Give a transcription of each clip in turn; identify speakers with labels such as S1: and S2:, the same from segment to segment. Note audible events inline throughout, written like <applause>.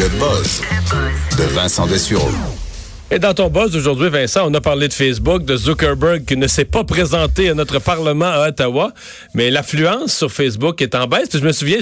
S1: Le buzz de Vincent Dessureau.
S2: Et dans ton buzz aujourd'hui, Vincent, on a parlé de Facebook, de Zuckerberg qui ne s'est pas présenté à notre Parlement à Ottawa, mais l'affluence sur Facebook est en baisse. Je me souviens,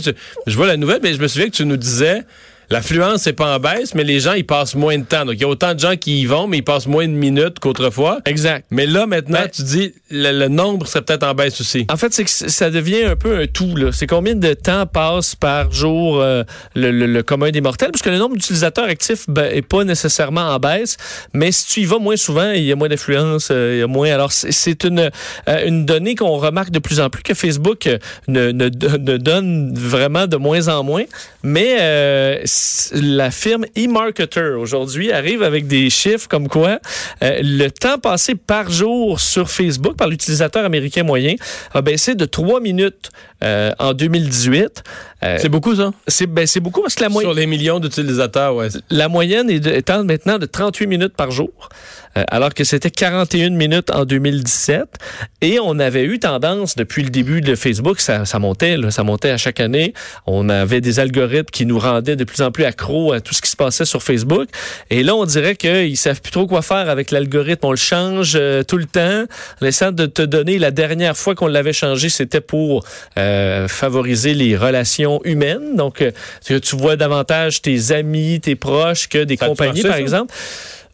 S2: je vois la nouvelle, mais je me souviens que tu nous disais L'affluence n'est pas en baisse, mais les gens, ils passent moins de temps. Donc, il y a autant de gens qui y vont, mais ils passent moins de minutes qu'autrefois.
S3: Exact.
S2: Mais là, maintenant,
S3: Ben-
S2: tu dis, le, le nombre serait peut-être en baisse aussi.
S3: En fait, c'est que ça devient un peu un tout. là. C'est combien de temps passe par jour euh, le, le- le commun des mortels? Parce que le nombre d'utilisateurs actifs ben, est pas nécessairement en baisse, mais si tu y vas moins souvent, il y a moins d'influence, euh, il y a moins. Alors, c'est- une, euh, une donnée qu'on remarque de plus en plus que Facebook ne, ne, ne donne vraiment de moins en moins. Mais euh, la firme eMarketer aujourd'hui arrive avec des chiffres comme quoi euh, le temps passé par jour sur Facebook par l'utilisateur américain moyen a baissé de 3 minutes euh, en 2018. Euh,
S2: C'est beaucoup, ça?
S3: c'est ben, c'est beaucoup parce que la, moyenne
S2: Sur les millions d'utilisateurs, ouais.
S3: la moyenne est de, étant maintenant de 38 minutes par jour, euh, alors que c'était 41 minutes en 2017. Et on avait eu tendance depuis le début de Facebook, ça, ça montait, là, ça montait à chaque année. On avait des algorithmes qui nous rendaient de plus en plus accros à tout ce qui se passait sur Facebook. Et là, on dirait qu'ils savent plus trop quoi faire avec l'algorithme. On le change euh, tout le temps. En essayant de te donner la dernière fois qu'on l'avait changé, c'était pour euh, favoriser les relations humaines. Donc, euh, que tu vois davantage tes amis, tes proches que des
S2: Ça
S3: compagnies,
S2: marché,
S3: par
S2: ça?
S3: exemple?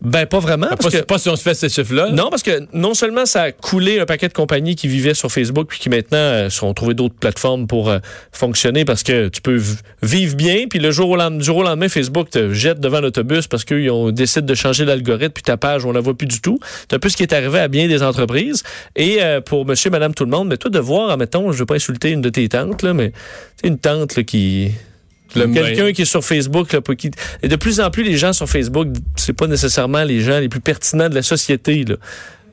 S3: Ben, pas vraiment.
S2: Ah,
S3: parce
S2: pas,
S3: que-
S2: pas si on se fait ces chiffres-là.
S3: non, parce que non seulement ça a coulé un paquet de compagnies qui vivaient sur Facebook puis qui maintenant euh, se sont trouvé d'autres plateformes pour euh, fonctionner parce que tu peux vivre bien puis le jour au lendemain, du jour au lendemain Facebook te jette devant l'autobus parce qu'ils ont décidé de changer l'algorithme puis ta page on la voit plus du tout. C'est un peu ce qui est arrivé à bien des entreprises et euh, pour monsieur madame tout le monde, mais toi de voir admettons, je veux pas insulter une de tes tantes là mais une tante là, qui Quelqu'un
S2: main.
S3: qui est sur Facebook, là, pour qui... et de plus en plus, les gens sur Facebook, c'est pas nécessairement les gens les plus pertinents de la société, là.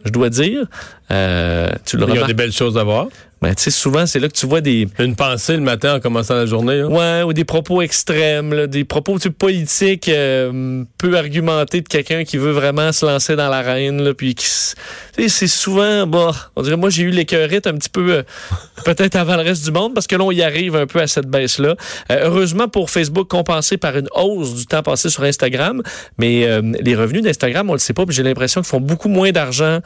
S3: Je dois dire. Euh, tu le
S2: Ils ont
S3: remarques.
S2: des belles choses à voir.
S3: Ben, tu sais, souvent, c'est là que tu vois des.
S2: Une pensée le matin en commençant la journée. là.
S3: Ouais, ou des propos extrêmes, là, des propos politiques euh, peu argumentés de quelqu'un qui veut vraiment se lancer dans l'arène, là, puis qui, c'est souvent, bah, on dirait, moi j'ai eu l'écœurite un petit peu, euh, <laughs> peut-être avant le reste du monde, parce que là on y arrive un peu à cette baisse-là. Euh, heureusement pour Facebook, compensé par une hausse du temps passé sur Instagram, mais euh, les revenus d'Instagram, on le sait pas, puis j'ai l'impression qu'ils font beaucoup moins d'argent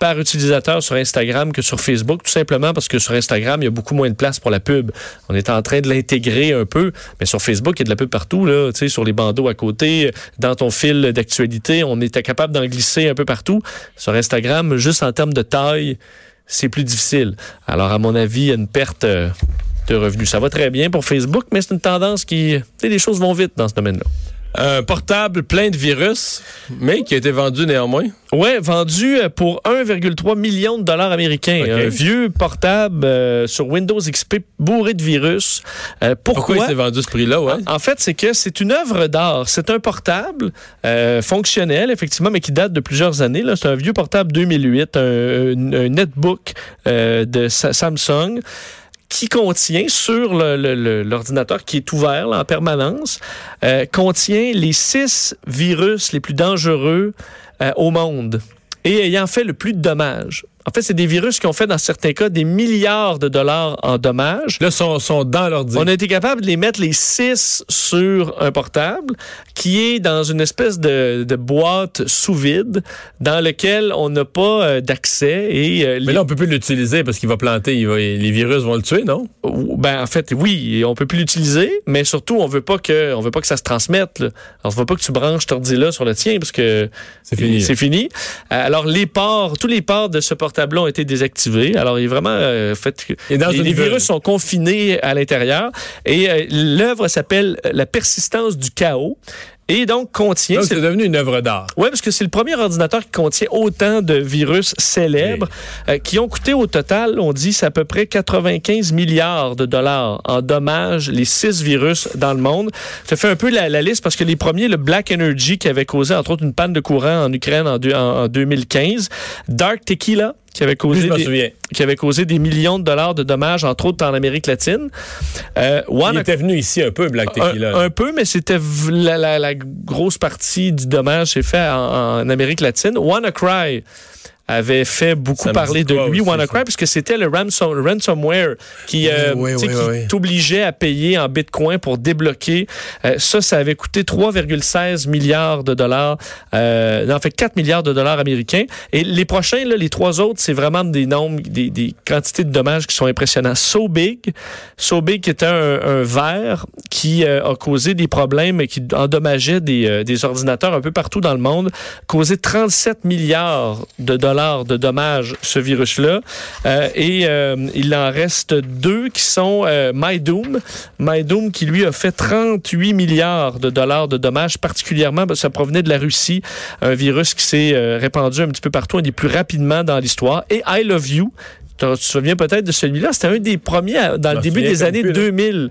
S3: par utilisateur sur Instagram que sur Facebook, tout simplement parce que sur Instagram, il y a beaucoup moins de place pour la pub. On est en train de l'intégrer un peu, mais sur Facebook, il y a de la pub partout, là, sur les bandeaux à côté, dans ton fil d'actualité, on était capable d'en glisser un peu partout. Sur Instagram, juste en termes de taille, c'est plus difficile. Alors, à mon avis, il y a une perte euh, de revenus. Ça va très bien pour Facebook, mais c'est une tendance qui... Les choses vont vite dans ce domaine-là.
S2: Un portable plein de virus, mais qui a été vendu néanmoins.
S3: Ouais, vendu euh, pour 1,3 million de dollars américains. Un vieux portable euh, sur Windows XP bourré de virus. Euh,
S2: Pourquoi,
S3: pourquoi?
S2: il s'est vendu ce prix-là, ouais?
S3: En fait, c'est que c'est une œuvre d'art. C'est un portable euh, fonctionnel, effectivement, mais qui date de plusieurs années. C'est un vieux portable 2008, un, un- un netbook de Sa- Samsung qui contient sur l'ordinateur qui est ouvert là, en permanence, euh, contient les six virus les plus dangereux euh, au monde et ayant fait le plus de dommages. En fait, c'est des virus qui ont fait, dans certains cas, des milliards de dollars en dommages.
S2: Là, sont, sont dans l'ordi.
S3: On a été capable de les mettre les six sur un portable qui est dans une espèce de, de boîte sous vide dans lequel on n'a pas euh, d'accès et euh,
S2: Mais là, on peut plus l'utiliser parce qu'il va planter. il va- les virus vont le tuer, non?
S3: ben en fait oui, on peut plus l'utiliser, mais surtout on veut pas que on veut pas que ça se transmette. Là. Alors on veut pas que tu branches ton ordi là sur le tien parce que
S2: C'est fini.
S3: C'est fini. Alors les ports, tous les ports de ce portable-là ont été désactivés. Alors il est vraiment euh, fait que
S2: Et dans
S3: les, virus sont confinés à l'intérieur et euh, l'œuvre s'appelle La persistance du chaos et donc contient
S2: Donc,
S3: c'est-
S2: devenu une œuvre d'art.
S3: oui, parce que c'est le premier ordinateur qui contient autant de virus célèbres euh, qui ont coûté au total, on dit, c'est à peu près 95 milliards de dollars en dommages, les six virus dans le monde. Je fais un peu la, la liste parce que les premiers, le Black Energy qui avait causé entre autres une panne de courant en Ukraine en- en 2015, Dark Tequila qui avait causé des, qui avait causé des millions de dollars de dommages entre autres en Amérique latine. Euh,
S2: Il
S3: Wanna-
S2: était venu ici un peu, Black Tequila.
S3: un, un peu, mais c'était v- la, la- la grosse partie du dommage s'est fait en, en Amérique latine. WannaCry avait fait beaucoup
S2: Ça
S3: parler de lui, WannaCry, puisque c'était le ransom- ransomware qui, euh,
S2: Oui,
S3: qui t'obligeait à payer en bitcoin pour débloquer. Euh, ça, ça avait coûté 3,16 milliards de dollars, euh, en fait 4 milliards de dollars américains. Et les prochains, là, les trois autres, c'est vraiment des nombres, des, des quantités de dommages qui sont impressionnants. So Big, So Big qui était un, un verre qui euh, a causé des problèmes et qui endommageait des, des ordinateurs un peu partout dans le monde, causé 37 milliards de dollars de dommages, ce virus-là. Euh, et euh, il en reste deux qui sont euh, MyDoom. MyDoom qui lui a fait 38 milliards de dollars de dommages, particulièrement, ben, ça provenait de la Russie, un virus qui s'est répandu un petit peu partout, un des plus rapidement dans l'histoire. Et I Love You, tu te souviens peut-être de celui-là? C'était un des premiers à- dans le début des années
S2: plus, là.
S3: 2000.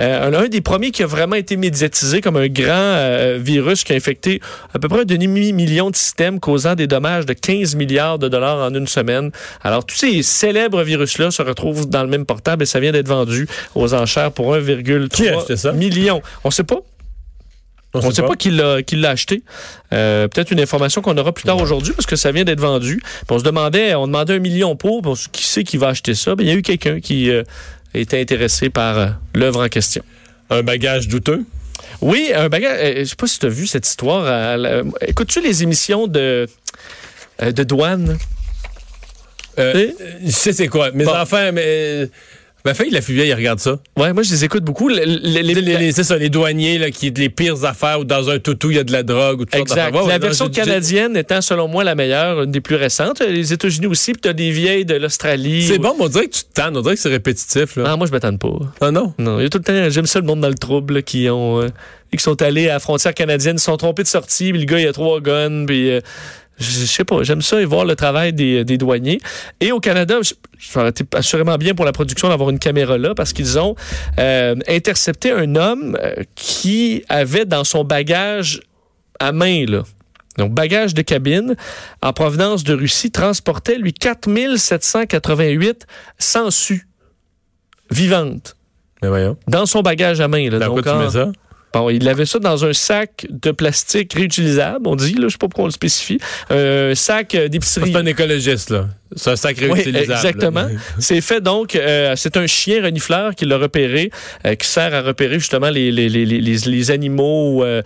S3: Euh, un des premiers qui a vraiment été médiatisé comme un grand euh, virus qui a infecté à peu près un demi-million de systèmes, causant des dommages de 15 milliards de dollars en une semaine. Alors, tous ces célèbres virus-là se retrouvent dans le même portable et ça vient d'être vendu aux enchères pour
S2: Qui a acheté ça?
S3: 1,3 million. On sait pas. On ne sait pas, qui l'a acheté. Euh, Peut-être une information qu'on aura plus tard aujourd'hui parce que ça vient d'être vendu. Puis on se demandait, on demandait un million pour, puis on se- qui c'est qui va acheter ça? Il y a eu quelqu'un qui euh, était intéressé par euh, l'œuvre en question.
S2: Un bagage douteux?
S3: Oui, un bagage. euh, je sais pas si tu as vu cette histoire. à Écoutes-tu les émissions de, euh, de douane?
S2: Euh,
S3: Eh?
S2: je sais c'est quoi. Mes
S3: Bon.
S2: enfants, mais. Ma fille, la fille, il regarde ça.
S3: Ouais, moi, je les écoute beaucoup. Le- le- les-
S2: Les, les, c'est ça, les douaniers, là, qui les pires affaires, ou dans un toutou, il y a de la drogue, ou tout
S3: Exact. la version canadienne étant, selon moi, la meilleure, une des plus récentes. Les États-Unis aussi, puis tu as des vieilles de l'Australie.
S2: C'est bon, mais on dirait que tu te tannes, on dirait que c'est répétitif, là.
S3: Ah, moi, je m'attends pas.
S2: Ah non?
S3: Non, il y a tout le temps, j'aime ça le monde dans le trouble, là, qui ont, euh, qui sont allés à la frontière canadienne, ils se sont trompés de sortie, puis le gars, il a trois guns, puis euh, je sais pas, j'aime ça et voir le travail des, des douaniers. Et au Canada, ça aurait été assurément bien pour la production d'avoir une caméra là, parce qu'ils ont euh, intercepté un homme euh, qui avait dans son bagage à main, là, donc, bagage de cabine en provenance de Russie transportait, lui, 4788 sangsues vivantes
S2: Mais voyons.
S3: dans son bagage à main. Là.
S2: Dans quoi
S3: Donc,
S2: tu
S3: en-
S2: mets ça?
S3: Bon, il avait ça dans un sac de plastique réutilisable, on dit, là, je sais pas pourquoi on le spécifie. Un sac euh, d'épicerie.
S2: C'est un écologiste, là. C'est un sacré
S3: Oui,
S2: utilisable.
S3: exactement. <laughs> C'est fait donc, euh, c'est un chien renifleur qui l'a repéré, euh, qui sert à repérer justement les, les, les, les, les animaux ou euh,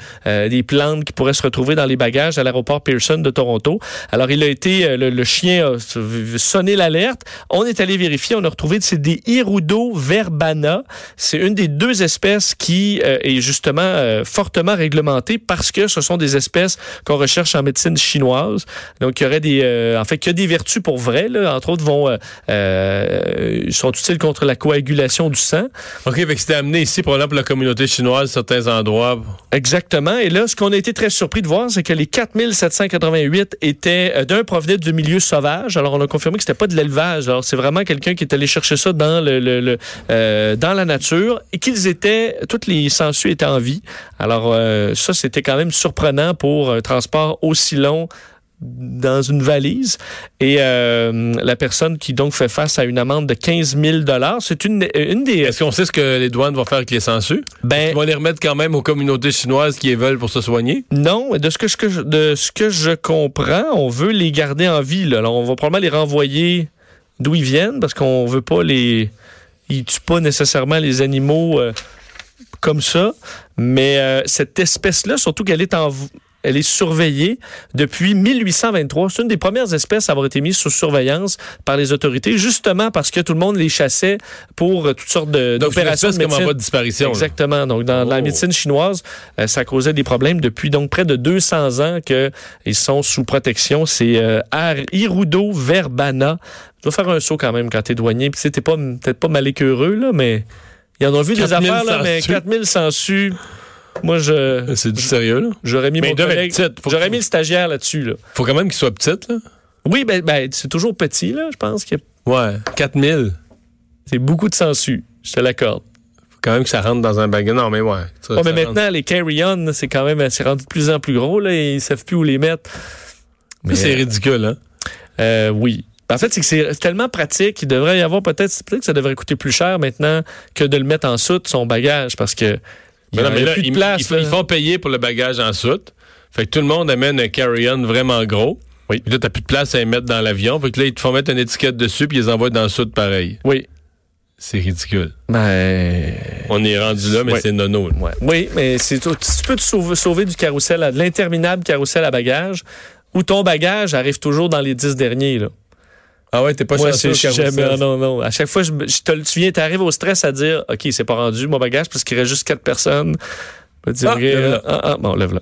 S3: plantes qui pourraient se retrouver dans les bagages à l'aéroport Pearson de Toronto. Alors, il a été, le, le chien a sonné l'alerte. On est allé vérifier, on a retrouvé, c'est des Hirudo verbana. C'est une des deux espèces qui est justement fortement réglementée parce que ce sont des espèces qu'on recherche en médecine chinoise. Donc, il y aurait des, en fait, a des vertus pour vrai. Là. Entre autres, vont, euh, euh, sont utiles contre la coagulation du sang.
S2: OK, fait que c'était amené ici, probablement pour la communauté chinoise, certains endroits.
S3: Exactement. Et là, ce qu'on a été très surpris de voir, c'est que les 4788 étaient euh, d'un provenaient de milieux sauvages. Alors, on a confirmé que c'était pas de l'élevage. Alors, c'est vraiment quelqu'un qui est allé chercher ça dans le, le- le, euh, dans la nature et qu'ils étaient, toutes les sangsues étaient en vie. Alors, euh, ça, c'était quand même surprenant pour un transport aussi long dans une valise et euh, la personne qui donc fait face à une amende de 15 000 dollars, c'est une une des
S2: Est-ce qu'on sait ce que les douanes vont faire avec les sangsues?
S3: ben
S2: Ils vont les remettre quand même aux communautés chinoises qui les veulent pour se soigner?
S3: Non, de ce que, ce que je, de ce que je comprends, on veut les garder en vie. Là. Alors, on va probablement les renvoyer d'où ils viennent parce qu'on veut pas les. Ils tuent pas nécessairement les animaux euh, comme ça. Mais euh, cette espèce-là, surtout qu'elle est en. Elle est surveillée depuis 1823. C'est une des premières espèces à avoir été mise sous surveillance par les autorités, justement parce que tout le monde les chassait pour euh, toutes sortes
S2: Donc,
S3: d'opérations de
S2: comme en
S3: médecine.
S2: de disparition. là.
S3: Exactement. Donc, dans, la
S2: Oh.
S3: médecine chinoise, euh, ça causait des problèmes depuis donc près de 200 ans qu'ils sont sous protection. C'est euh, Hirudo verbana. Tu dois faire un saut quand même quand t'es douanier. Puis, tu sais, t'es pas peut-être pas mal écœureux, là, mais il y en a vu des
S2: 4000
S3: affaires, là, mais
S2: sangsues.
S3: 4000 sangsues. Moi, je,
S2: C'est du sérieux, là?
S3: j'aurais mis
S2: Mais
S3: mon collègue- J'aurais mis le stagiaire là-dessus, là.
S2: Faut quand même qu'ils soient petites, là.
S3: Oui, ben, ben c'est toujours petit, là, je pense.
S2: Ouais. 4000.
S3: C'est beaucoup de sangsues. Je te l'accorde.
S2: Faut quand même que ça rentre dans un bagage. Non, mais ouais. Ça-
S3: Ouais,
S2: ça
S3: mais
S2: rentre.
S3: maintenant, les carry-on, c'est quand même, c'est rendu de plus en plus gros, là, et ils savent plus où les mettre.
S2: Ça, c'est ridicule, hein?
S3: Euh, oui. En fait, c'est que c'est tellement pratique, il devrait y avoir peut-être, peut-être que ça devrait coûter plus cher maintenant que de le mettre en soute, son bagage, parce que
S2: Mais non, mais là,
S3: plus de
S2: ils,
S3: place.
S2: ils-
S3: là.
S2: ils font payer pour le bagage en soute. Fait que tout le monde amène un carry-on vraiment gros. Oui. Puis là, t'as plus de place à les mettre dans l'avion. Fait que là, ils te font mettre une étiquette dessus puis ils les envoient dans le sud pareil.
S3: Oui.
S2: C'est ridicule.
S3: Ben.
S2: On est rendu là, mais
S3: Oui.
S2: c'est nono.
S3: Ouais. Oui, mais c'est tu peux te sauver, sauver du carrousel, à, de l'interminable carrousel à bagages, où ton bagage arrive toujours dans les dix derniers. Là.
S2: Ah ouais, t'es pas
S3: Moi,
S2: chanceux carrousel.
S3: jamais. Non, non, non. À chaque fois, je, je te tu viens, t'arrives au stress à dire, OK, c'est pas rendu mon bagage parce qu'il reste juste quatre personnes. Je vais te dire,
S2: Ah, lève-la.
S3: ah, ah, bon, lève-là.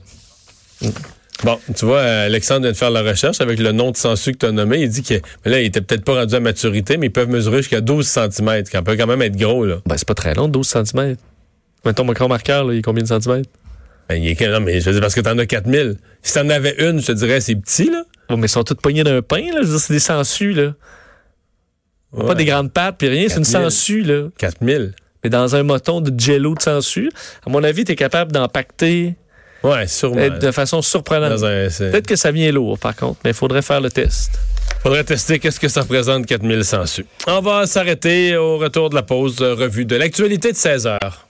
S2: Bon, tu vois, euh, Alexandre vient de faire la recherche avec le nom de sensu que tu as nommé. Il dit que là, il était peut-être pas rendu à maturité, mais ils peuvent mesurer jusqu'à 12 cm, qui peut quand même être gros. Là.
S3: Ben, c'est pas très long, 12 cm. Mettons, mon grand marqueur, là, il est combien de centimètres?
S2: Ben, il est, non, mais je veux dire, parce que t'en as 4000. Si t'en avais une, je te dirais, c'est petit, là.
S3: Oh, mais ils sont tous poignés d'un pain, là. C'est des sangsues, là. Pas des grandes pattes, puis rien. C'est une
S2: 4000.
S3: sangsue, là.
S2: 4000.
S3: Mais dans un moton de jello de sangsue, à mon avis, t'es capable d'empacter
S2: Ouais, sûrement.
S3: euh, de façon surprenante. Peut-être que ça vient lourd, par contre, mais il faudrait faire le test.
S2: Faudrait tester qu'est-ce que ça représente 4000 sensu. On va s'arrêter au retour de la pause euh, revue de l'actualité de 16 heures.